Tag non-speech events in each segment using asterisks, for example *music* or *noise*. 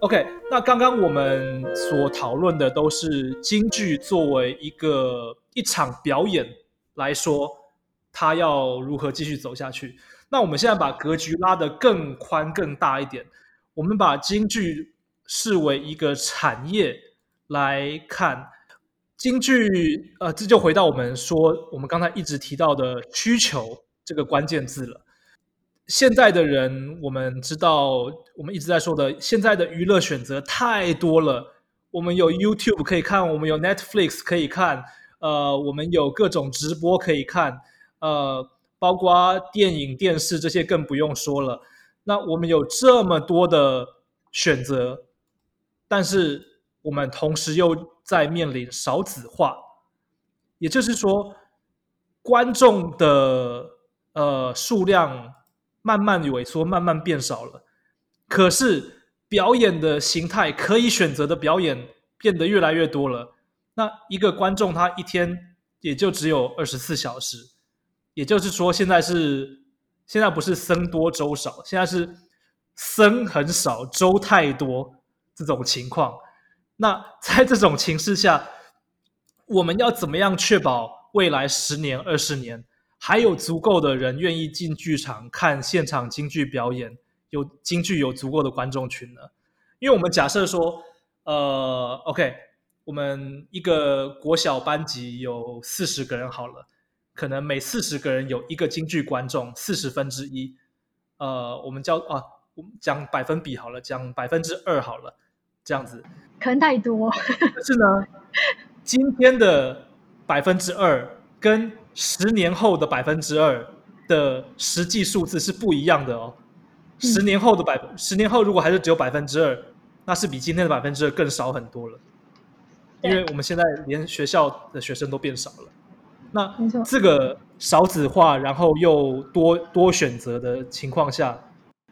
OK，那刚刚我们所讨论的都是京剧作为一个一场表演来说，它要如何继续走下去。那我们现在把格局拉得更宽、更大一点，我们把京剧视为一个产业来看。京剧，呃，这就回到我们说，我们刚才一直提到的需求这个关键字了。现在的人，我们知道，我们一直在说的，现在的娱乐选择太多了。我们有 YouTube 可以看，我们有 Netflix 可以看，呃，我们有各种直播可以看，呃，包括电影、电视这些更不用说了。那我们有这么多的选择，但是我们同时又在面临少子化，也就是说，观众的呃数量。慢慢萎缩，慢慢变少了。可是表演的形态可以选择的表演变得越来越多了。那一个观众他一天也就只有二十四小时，也就是说，现在是现在不是僧多粥少，现在是僧很少，粥太多这种情况。那在这种情势下，我们要怎么样确保未来十年、二十年？还有足够的人愿意进剧场看现场京剧表演，有京剧有足够的观众群呢？因为我们假设说，呃，OK，我们一个国小班级有四十个人好了，可能每四十个人有一个京剧观众，四十分之一，呃，我们叫啊，我们讲百分比好了，讲百分之二好了，这样子可能太多。但是呢，今天的百分之二跟十年后的百分之二的实际数字是不一样的哦。十年后的百，十年后如果还是只有百分之二，那是比今天的百分之二更少很多了。因为我们现在连学校的学生都变少了。那这个少子化，然后又多多选择的情况下，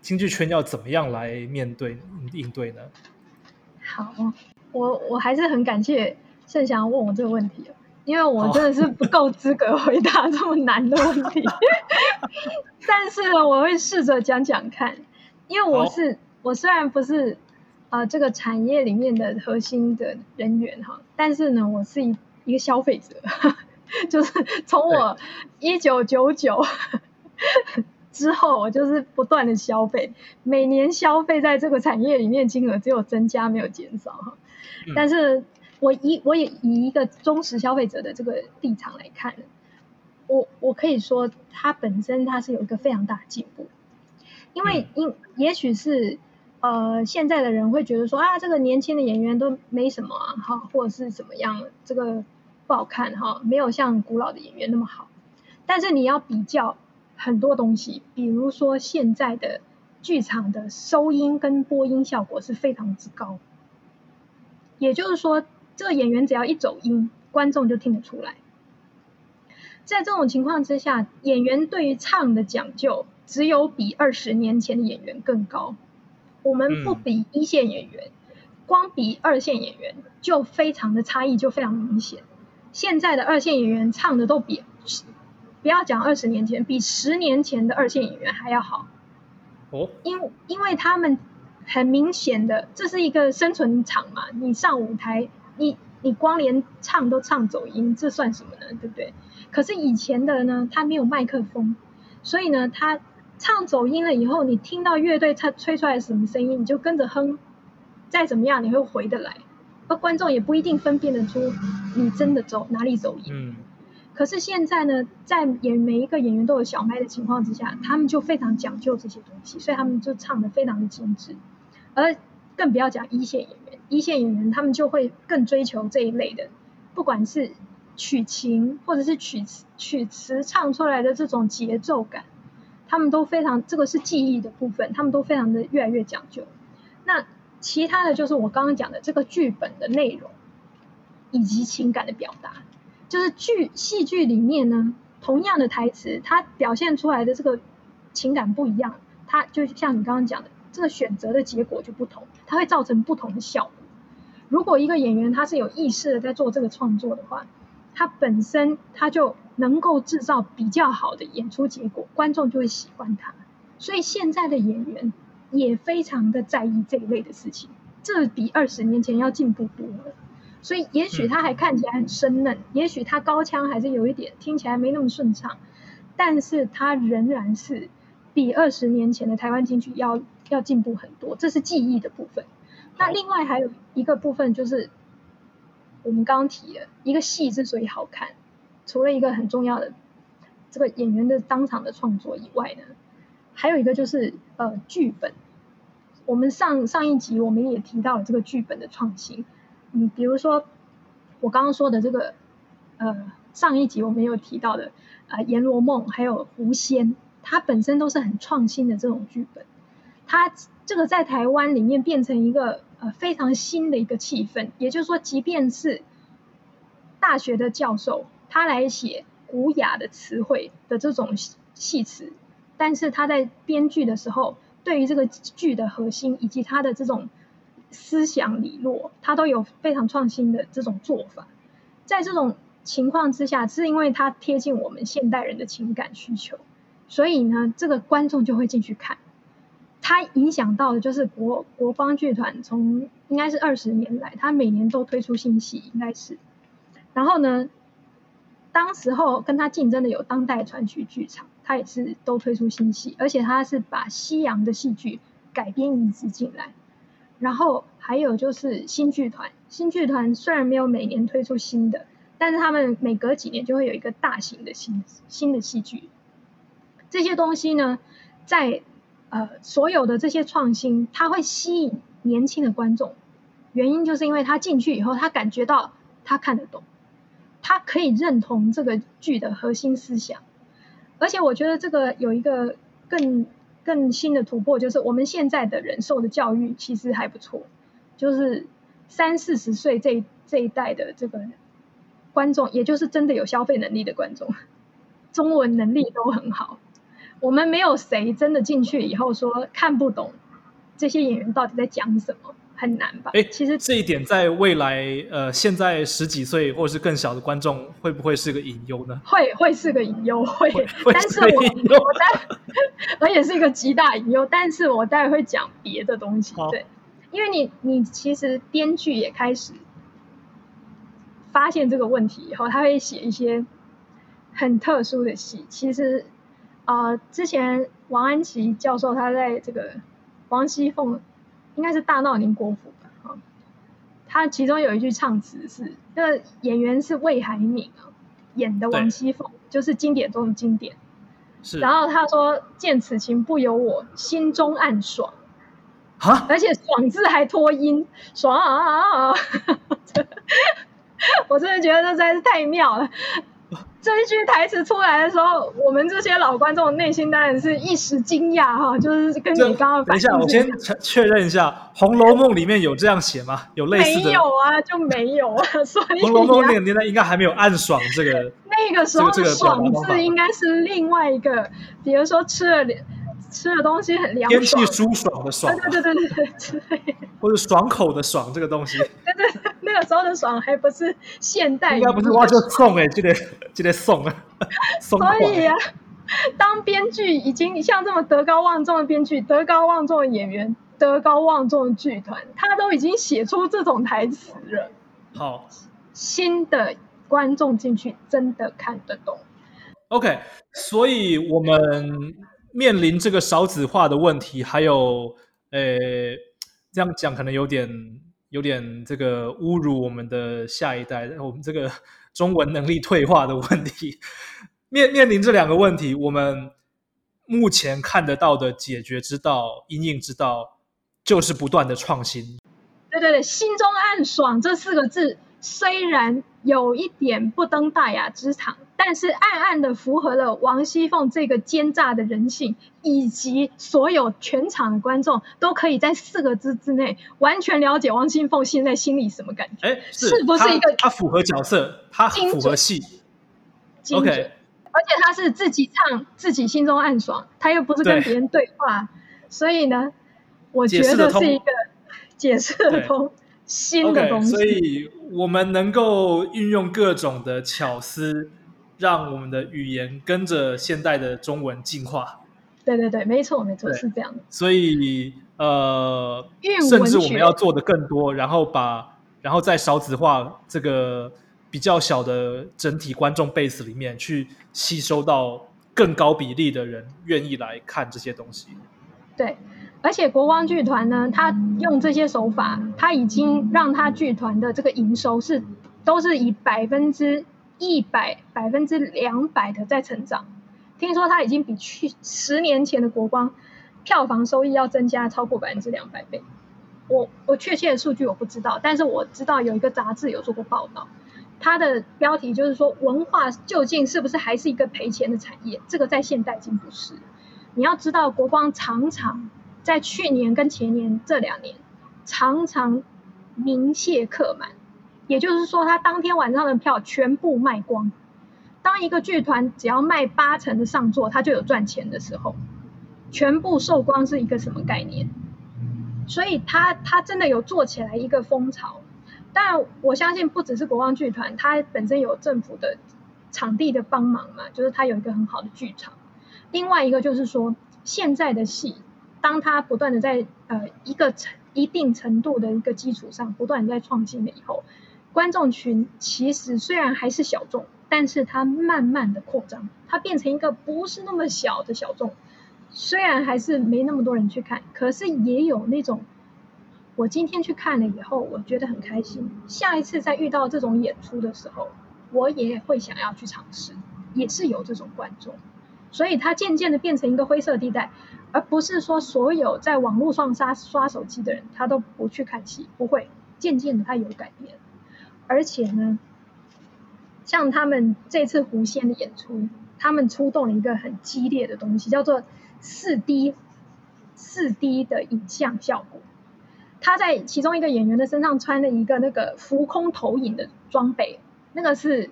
经济圈要怎么样来面对应对呢？好，我我还是很感谢盛翔问我这个问题。因为我真的是不够资格回答这么难的问题，*laughs* 但是呢，我会试着讲讲看。因为我是我虽然不是啊这个产业里面的核心的人员哈，但是呢，我是一一个消费者，*laughs* 就是从我一九九九 *laughs* 之后，我就是不断的消费，每年消费在这个产业里面金额只有增加没有减少哈，但是。我以我也以一个忠实消费者的这个立场来看，我我可以说它本身它是有一个非常大的进步，因为因也许是呃现在的人会觉得说啊这个年轻的演员都没什么哈或者是怎么样这个不好看哈没有像古老的演员那么好，但是你要比较很多东西，比如说现在的剧场的收音跟播音效果是非常之高，也就是说。这个演员只要一走音，观众就听得出来。在这种情况之下，演员对于唱的讲究，只有比二十年前的演员更高。我们不比一线演员，光比二线演员就非常的差异就非常明显。现在的二线演员唱的都比，不要讲二十年前，比十年前的二线演员还要好。哦，因因为他们很明显的，这是一个生存场嘛，你上舞台。你你光连唱都唱走音，这算什么呢？对不对？可是以前的呢，他没有麦克风，所以呢，他唱走音了以后，你听到乐队他吹出来什么声音，你就跟着哼，再怎么样你会回得来，而观众也不一定分辨得出你真的走哪里走音。嗯。可是现在呢，在演每一个演员都有小麦的情况之下，他们就非常讲究这些东西，所以他们就唱的非常的精致，而更不要讲一线演员。一线演员他们就会更追求这一类的，不管是曲情或者是曲曲词唱出来的这种节奏感，他们都非常这个是记忆的部分，他们都非常的越来越讲究。那其他的就是我刚刚讲的这个剧本的内容以及情感的表达，就是剧戏剧里面呢，同样的台词，它表现出来的这个情感不一样，它就像你刚刚讲的，这个选择的结果就不同，它会造成不同的效果。如果一个演员他是有意识的在做这个创作的话，他本身他就能够制造比较好的演出结果，观众就会喜欢他。所以现在的演员也非常的在意这一类的事情，这比二十年前要进步多了。所以也许他还看起来很生嫩，也许他高腔还是有一点听起来没那么顺畅，但是他仍然是比二十年前的台湾京剧要要进步很多。这是记忆的部分。那另外还有一个部分就是我们刚刚提的一个戏之所以好看，除了一个很重要的这个演员的当场的创作以外呢，还有一个就是呃剧本。我们上上一集我们也提到了这个剧本的创新，嗯，比如说我刚刚说的这个，呃，上一集我们有提到的啊，《阎罗梦》还有《狐仙》，它本身都是很创新的这种剧本，它这个在台湾里面变成一个呃非常新的一个气氛，也就是说，即便是大学的教授，他来写古雅的词汇的这种戏词，但是他在编剧的时候。对于这个剧的核心以及他的这种思想理论，他都有非常创新的这种做法。在这种情况之下，是因为它贴近我们现代人的情感需求，所以呢，这个观众就会进去看。它影响到的就是国国邦剧团从应该是二十年来，它每年都推出新戏，应该是。然后呢，当时候跟他竞争的有当代传奇剧场。他也是都推出新戏，而且他是把西洋的戏剧改编移植进来。然后还有就是新剧团，新剧团虽然没有每年推出新的，但是他们每隔几年就会有一个大型的新新的戏剧。这些东西呢，在呃所有的这些创新，它会吸引年轻的观众，原因就是因为他进去以后，他感觉到他看得懂，他可以认同这个剧的核心思想。而且我觉得这个有一个更更新的突破，就是我们现在的人受的教育其实还不错，就是三四十岁这这一代的这个观众，也就是真的有消费能力的观众，中文能力都很好。我们没有谁真的进去以后说看不懂这些演员到底在讲什么。很难吧？哎，其实这一点在未来，呃，现在十几岁或者是更小的观众，会不会是个隐忧呢？会，会是个隐忧，会。但是我我待，而且是一个极大隐忧。但是我待会会讲别的东西，对，因为你你其实编剧也开始发现这个问题以后，他会写一些很特殊的戏。其实，呃，之前王安琪教授他在这个王熙凤。应该是大闹宁国府吧，哈，他其中有一句唱词是，那个演员是魏海敏啊，演的王熙凤，就是经典中的经典。是。然后他说：“见此情不由我，心中暗爽。”啊！而且“爽”字还拖音，爽啊！*laughs* 我真的觉得这实在是太妙了。*laughs* 这一句台词出来的时候，我们这些老观众内心当然是一时惊讶哈，就是跟你刚刚等一下，我先确认一下，《红楼梦》里面有这样写吗？有类似的？没有啊，就没有啊。*laughs* 所以《红楼梦》那个年代应该还没有暗爽这个。那个时候的“爽”字应该是另外一个，比如说吃了吃的东西很凉，天气舒爽的爽，对对对对对，或者爽口的爽这个东西。对对，那个时候的爽还不是现代，应该不是哇就送哎，就得就得送啊，所以啊，当编剧已经像这么德高望重的编剧、德高望重的演员、德高望重的剧团，他都已经写出这种台词了。好，新的观众进去真的看得懂。OK，所以我们。面临这个少子化的问题，还有，呃，这样讲可能有点有点这个侮辱我们的下一代，我们这个中文能力退化的问题。面面临这两个问题，我们目前看得到的解决之道、应应之道，就是不断的创新。对对对，心中暗爽这四个字，虽然有一点不登大雅之堂。但是暗暗的符合了王熙凤这个奸诈的人性，以及所有全场的观众都可以在四个字之内完全了解王熙凤现在心里什么感觉。哎，是不是一个他符合角色，他符合戏？OK，而且他是自己唱，自己心中暗爽，他又不是跟别人对话，所以呢，我觉得是一个解释的通新的东西。所以我们能够运用各种的巧思。让我们的语言跟着现代的中文进化。对对对，没错没错，是这样的。所以呃，甚至我们要做的更多，然后把然后在少子化这个比较小的整体观众 base 里面去吸收到更高比例的人愿意来看这些东西。对，而且国光剧团呢，他用这些手法，他已经让他剧团的这个营收是都是以百分之一百、百分之两百的在成长。听说他已经比去十年前的国光票房收益要增加超过百分之两百倍。我我确切的数据我不知道，但是我知道有一个杂志有做过报道，它的标题就是说文化究竟是不是还是一个赔钱的产业？这个在现代已经不是。你要知道，国光常常在去年跟前年这两年常常名谢客满，也就是说，他当天晚上的票全部卖光。当一个剧团只要卖八成的上座，他就有赚钱的时候，全部售光是一个什么概念？所以他他真的有做起来一个风潮。但我相信不只是国光剧团，它本身有政府的场地的帮忙嘛，就是它有一个很好的剧场。另外一个就是说，现在的戏，当它不断的在呃一个程一定程度的一个基础上不断在创新了以后，观众群其实虽然还是小众，但是它慢慢的扩张，它变成一个不是那么小的小众。虽然还是没那么多人去看，可是也有那种，我今天去看了以后，我觉得很开心。下一次再遇到这种演出的时候，我也会想要去尝试，也是有这种观众。所以它渐渐的变成一个灰色地带，而不是说所有在网络上刷刷手机的人，他都不去看戏，不会。渐渐的，他有改变。而且呢，像他们这次狐仙的演出，他们出动了一个很激烈的东西，叫做四 D 四 D 的影像效果。他在其中一个演员的身上穿了一个那个浮空投影的装备，那个是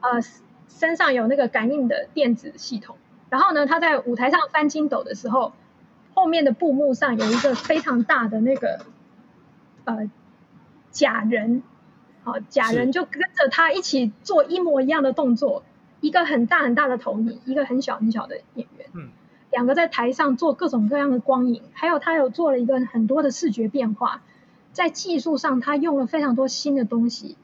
呃身上有那个感应的电子系统。然后呢，他在舞台上翻筋斗的时候，后面的布幕上有一个非常大的那个呃假人，好假人就跟着他一起做一模一样的动作，一个很大很大的投影，一个很小很小的演员，嗯，两个在台上做各种各样的光影，还有他有做了一个很多的视觉变化，在技术上他用了非常多新的东西，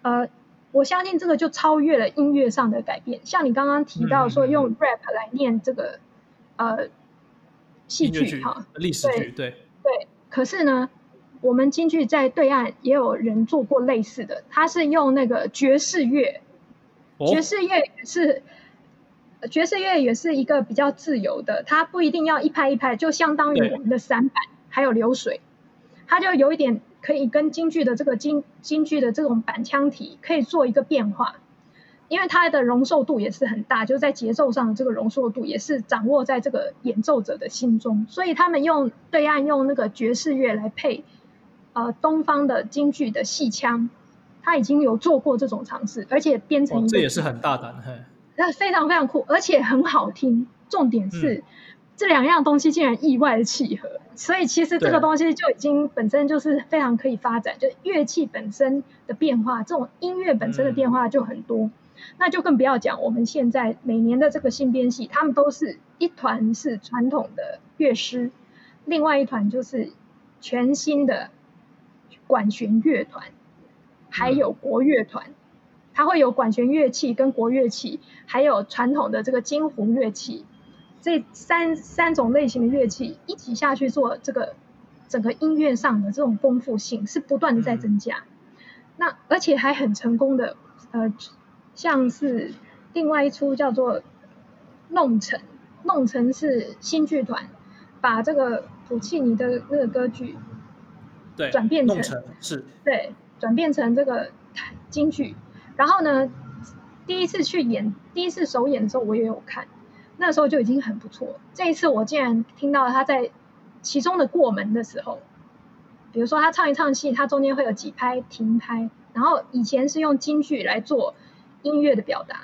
呃。我相信这个就超越了音乐上的改变，像你刚刚提到说用 rap 来念这个呃戏剧哈，历史剧对对。可是呢，我们京剧在对岸也有人做过类似的，他是用那个爵士乐，爵士乐也是爵士乐也是一个比较自由的，它不一定要一拍一拍，就相当于我们的散板还有流水，它就有一点。可以跟京剧的这个京京剧的这种板腔体可以做一个变化，因为它的容受度也是很大，就是在节奏上的这个容受度也是掌握在这个演奏者的心中，所以他们用对岸用那个爵士乐来配呃东方的京剧的戏腔，他已经有做过这种尝试，而且编成一个这也是很大胆，那非常非常酷，而且很好听，重点是。这两样东西竟然意外的契合，所以其实这个东西就已经本身就是非常可以发展，就乐器本身的变化，这种音乐本身的变化就很多，那就更不要讲我们现在每年的这个新编戏，他们都是一团是传统的乐师，另外一团就是全新的管弦乐团，还有国乐团，它会有管弦乐器跟国乐器，还有传统的这个京胡乐器。这三三种类型的乐器一起下去做这个整个音乐上的这种丰富性是不断的在增加，那而且还很成功的，呃，像是另外一出叫做《弄臣》，《弄臣》是新剧团把这个普契尼的那个歌剧对转变成是，对转变成这个京剧，然后呢，第一次去演第一次首演的时候我也有看。那时候就已经很不错。这一次我竟然听到他在其中的过门的时候，比如说他唱一唱戏，他中间会有几拍停拍，然后以前是用京剧来做音乐的表达，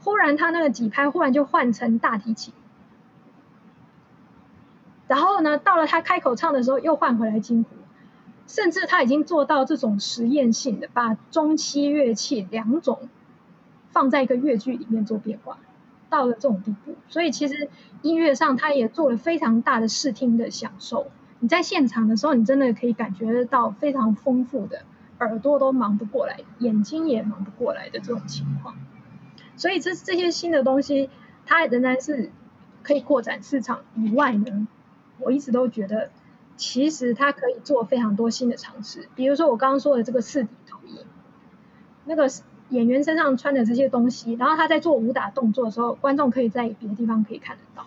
忽然他那个几拍忽然就换成大提琴，然后呢，到了他开口唱的时候又换回来京胡，甚至他已经做到这种实验性的，把中西乐器两种放在一个乐剧里面做变化。到了这种地步，所以其实音乐上他也做了非常大的视听的享受。你在现场的时候，你真的可以感觉得到非常丰富的，耳朵都忙不过来，眼睛也忙不过来的这种情况。所以这这些新的东西，它仍然是可以扩展市场以外呢，我一直都觉得，其实它可以做非常多新的尝试。比如说我刚刚说的这个四 D 投影，那个演员身上穿的这些东西，然后他在做武打动作的时候，观众可以在别的地方可以看得到。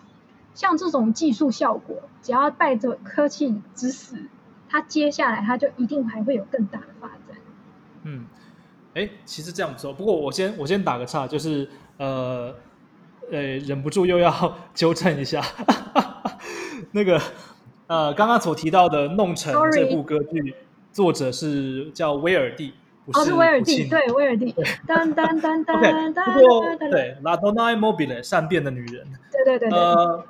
像这种技术效果，只要带着科技知识，它接下来它就一定还会有更大的发展。嗯，哎，其实这样不错。不过我先我先打个岔，就是呃呃，忍不住又要 *laughs* 纠正一下，那个呃，刚刚所提到的《弄成》这部歌剧，作者是叫威尔蒂，哦，是威尔蒂，对，威尔蒂。当当当当。*laughs* OK，不过对，La Donna Mobile，善变的女人。对对对对。呃。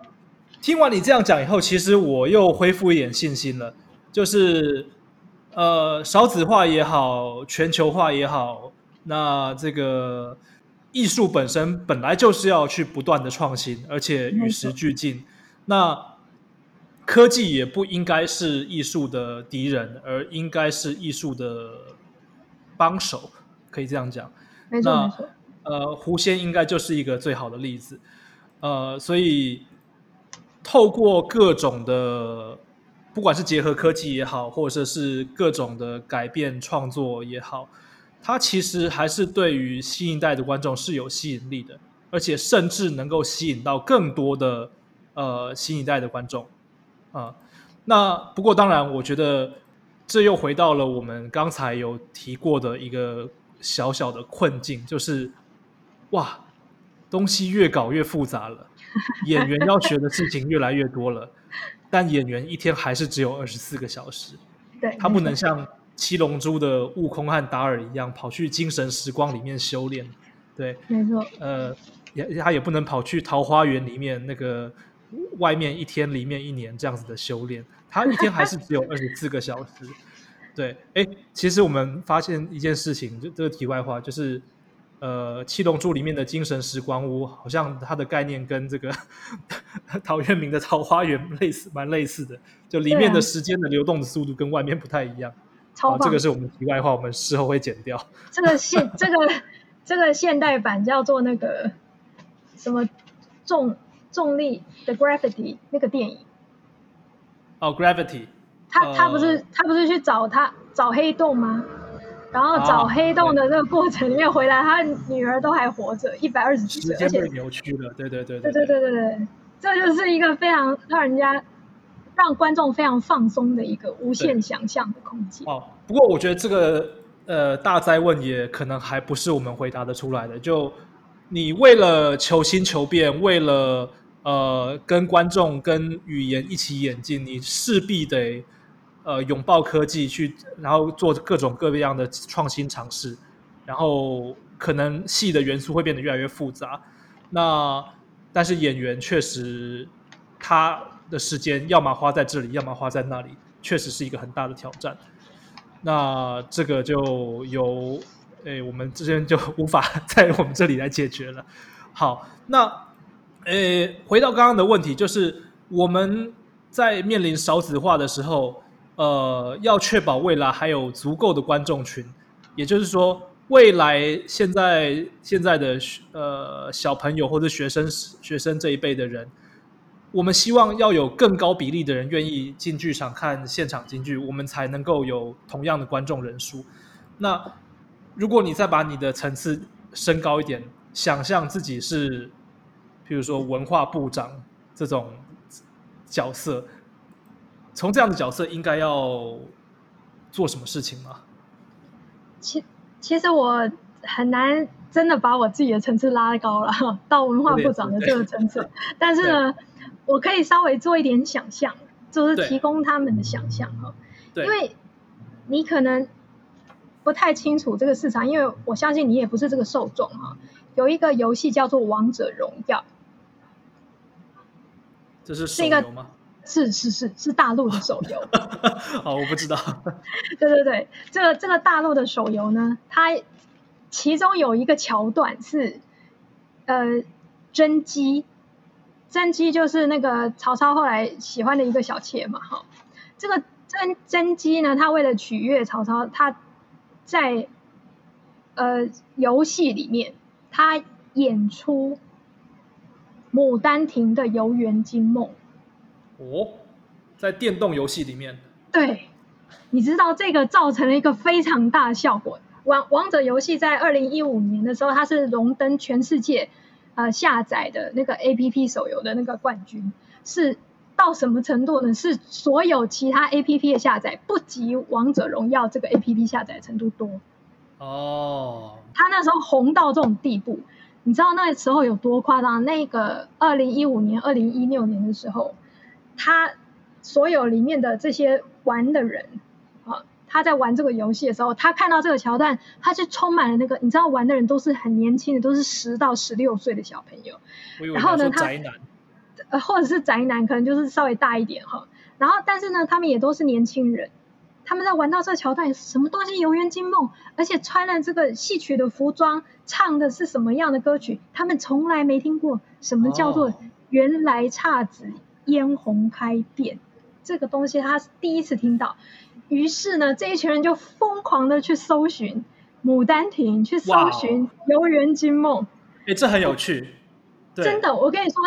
听完你这样讲以后，其实我又恢复一点信心了。就是，呃，少子化也好，全球化也好，那这个艺术本身本来就是要去不断的创新，而且与时俱进。那科技也不应该是艺术的敌人，而应该是艺术的帮手，可以这样讲。没错。呃，狐仙应该就是一个最好的例子。呃，所以。透过各种的，不管是结合科技也好，或者是各种的改变创作也好，它其实还是对于新一代的观众是有吸引力的，而且甚至能够吸引到更多的呃新一代的观众啊。那不过当然，我觉得这又回到了我们刚才有提过的一个小小的困境，就是哇，东西越搞越复杂了。*laughs* 演员要学的事情越来越多了，但演员一天还是只有二十四个小时。对，他不能像七龙珠的悟空和达尔一样跑去精神时光里面修炼。对，没错。呃，也他也不能跑去桃花源里面那个外面一天里面一年这样子的修炼。他一天还是只有二十四个小时。对，哎，其实我们发现一件事情，就这个题外话，就是。呃，七龙珠里面的精神时光屋，好像它的概念跟这个 *laughs* 陶渊明的桃花源 *laughs* 类似，蛮类似的。就里面的时间的流动的速度跟外面不太一样。超这个是我们题外话，我们事后会剪掉。这个现这个这个现代版叫做那个什么重重力的 Gravity 那个电影。哦，Gravity。他他不是他不是去找他找黑洞吗？然后找黑洞的这个过程里面回来，他女儿都还活着，一百二十几岁，而且扭曲了，对对对对对对对对，这就是一个非常让人家让观众非常放松的一个无限想象的空间。哦，不过我觉得这个呃大灾问也可能还不是我们回答的出来的。就你为了求新求变，为了呃跟观众跟语言一起演进，你势必得。呃，拥抱科技去，然后做各种各样的创新尝试，然后可能戏的元素会变得越来越复杂。那但是演员确实他的时间要么花在这里，要么花在那里，确实是一个很大的挑战。那这个就由诶我们之间就无法 *laughs* 在我们这里来解决了。好，那诶回到刚刚的问题，就是我们在面临少子化的时候。呃，要确保未来还有足够的观众群，也就是说，未来现在现在的呃小朋友或者学生学生这一辈的人，我们希望要有更高比例的人愿意进剧场看现场京剧，我们才能够有同样的观众人数。那如果你再把你的层次升高一点，想象自己是，比如说文化部长这种角色。从这样的角色应该要做什么事情吗？其其实我很难真的把我自己的层次拉高了 *laughs* 到文化部长的这个层次，但是呢，我可以稍微做一点想象，就是提供他们的想象哈。对，因为你可能不太清楚这个市场，因为我相信你也不是这个受众哈。有一个游戏叫做《王者荣耀》，这是手游吗？是是是是大陆的手游，*laughs* 哦，我不知道。*laughs* 对对对，这个这个大陆的手游呢，它其中有一个桥段是，呃，甄姬，甄姬就是那个曹操后来喜欢的一个小妾嘛，哈。这个甄甄姬呢，她为了取悦曹操，她在呃游戏里面，她演出《牡丹亭》的游园惊梦。哦，在电动游戏里面，对，你知道这个造成了一个非常大的效果。王王者游戏在二零一五年的时候，它是荣登全世界呃下载的那个 A P P 手游的那个冠军，是到什么程度呢？是所有其他 A P P 的下载不及王者荣耀这个 A P P 下载程度多。哦，他那时候红到这种地步，你知道那时候有多夸张？那个二零一五年、二零一六年的时候，他所有里面的这些玩的人啊。他在玩这个游戏的时候，他看到这个桥段，他是充满了那个，你知道玩的人都是很年轻的，都是十到十六岁的小朋友。然后呢，他呃，或者是宅男，可能就是稍微大一点哈。然后，但是呢，他们也都是年轻人。他们在玩到这个桥段，什么东西游园惊梦，而且穿了这个戏曲的服装，唱的是什么样的歌曲，他们从来没听过。什么叫做原来姹紫嫣红开遍？这个东西他是第一次听到。于是呢，这一群人就疯狂的去搜寻《牡丹亭》，去搜寻《游园惊梦》。哎，这很有趣。真的，我跟你说，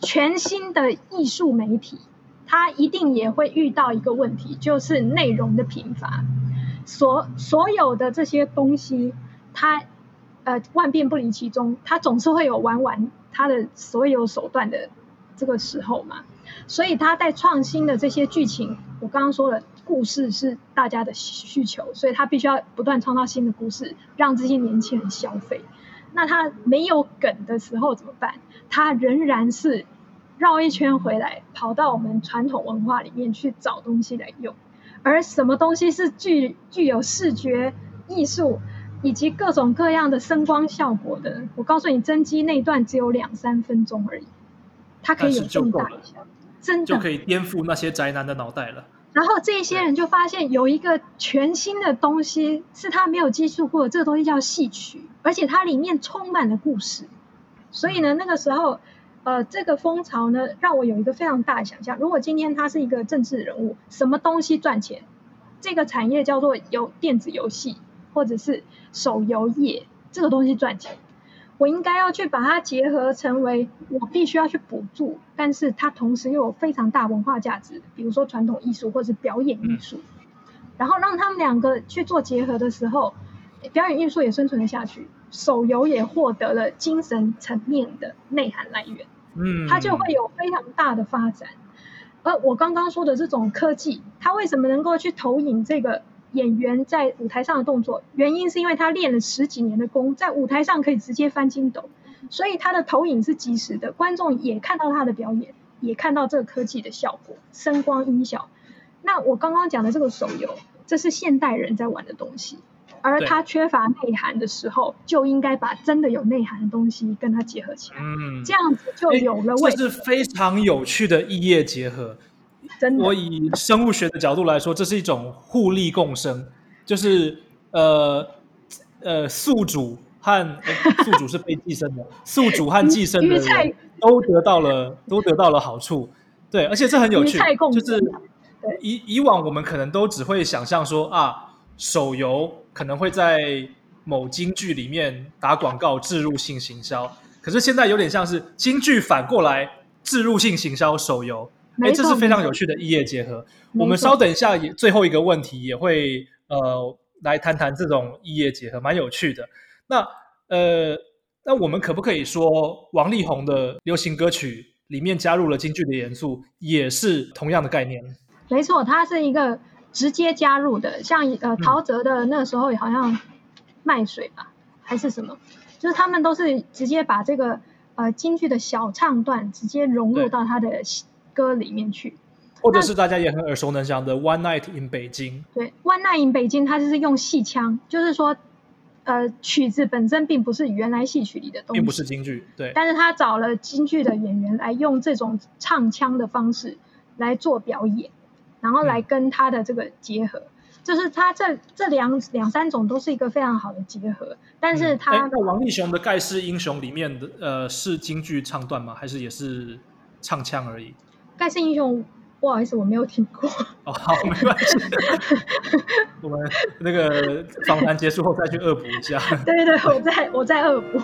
全新的艺术媒体，它一定也会遇到一个问题，就是内容的贫乏。所所有的这些东西，它呃万变不离其宗，它总是会有玩完它的所有手段的这个时候嘛。所以他在创新的这些剧情，我刚刚说了。故事是大家的需求，所以他必须要不断创造新的故事，让这些年轻人消费。那他没有梗的时候怎么办？他仍然是绕一圈回来，跑到我们传统文化里面去找东西来用。而什么东西是具具有视觉艺术以及各种各样的声光效果的？我告诉你，真机那段只有两三分钟而已，它可以有这么大一下，真的就可以颠覆那些宅男的脑袋了。然后这些人就发现有一个全新的东西是他没有接触过，这个东西叫戏曲，而且它里面充满了故事。所以呢，那个时候，呃，这个风潮呢，让我有一个非常大的想象：如果今天他是一个政治人物，什么东西赚钱？这个产业叫做游电子游戏或者是手游业，这个东西赚钱。我应该要去把它结合成为我必须要去补助，但是它同时又有非常大文化价值，比如说传统艺术或者是表演艺术，然后让他们两个去做结合的时候，表演艺术也生存了下去，手游也获得了精神层面的内涵来源，嗯，它就会有非常大的发展。而我刚刚说的这种科技，它为什么能够去投影这个？演员在舞台上的动作，原因是因为他练了十几年的功，在舞台上可以直接翻筋斗，所以他的投影是及时的，观众也看到他的表演，也看到这个科技的效果，声光音效。那我刚刚讲的这个手游，这是现代人在玩的东西，而他缺乏内涵的时候，就应该把真的有内涵的东西跟它结合起来，嗯，这样子就有了味。这是非常有趣的异业结合。我以生物学的角度来说，这是一种互利共生，就是呃呃宿主和 *laughs* 宿主是被寄生的，宿主和寄生的人都得到了都得到了好处，对，而且这很有趣，就是以以往我们可能都只会想象说啊，手游可能会在某京剧里面打广告置入性行销，可是现在有点像是京剧反过来置入性行销手游。哎，这是非常有趣的异业结合。我们稍等一下，也最后一个问题也会呃来谈谈这种异业结合，蛮有趣的。那呃，那我们可不可以说王力宏的流行歌曲里面加入了京剧的元素，也是同样的概念？没错，它是一个直接加入的，像呃陶喆的那时候好像卖水吧，还是什么，就是他们都是直接把这个呃京剧的小唱段直接融入到他的。歌里面去，或者是大家也很耳熟能详的《One Night in 北京》。对，《One Night in 北京》它就是用戏腔，就是说，呃，曲子本身并不是原来戏曲里的东西，并不是京剧，对。但是他找了京剧的演员来用这种唱腔的方式来做表演，然后来跟他的这个结合，就是他这这两两三种都是一个非常好的结合。但是他那王力雄的《盖世英雄》里面的呃是京剧唱段吗？还是也是唱腔而已？盖世英雄，不好意思，我没有听过。*laughs* 哦，好，没关系，我们那个访谈结束后再去恶补一下。*laughs* 对对对，我在我在恶补。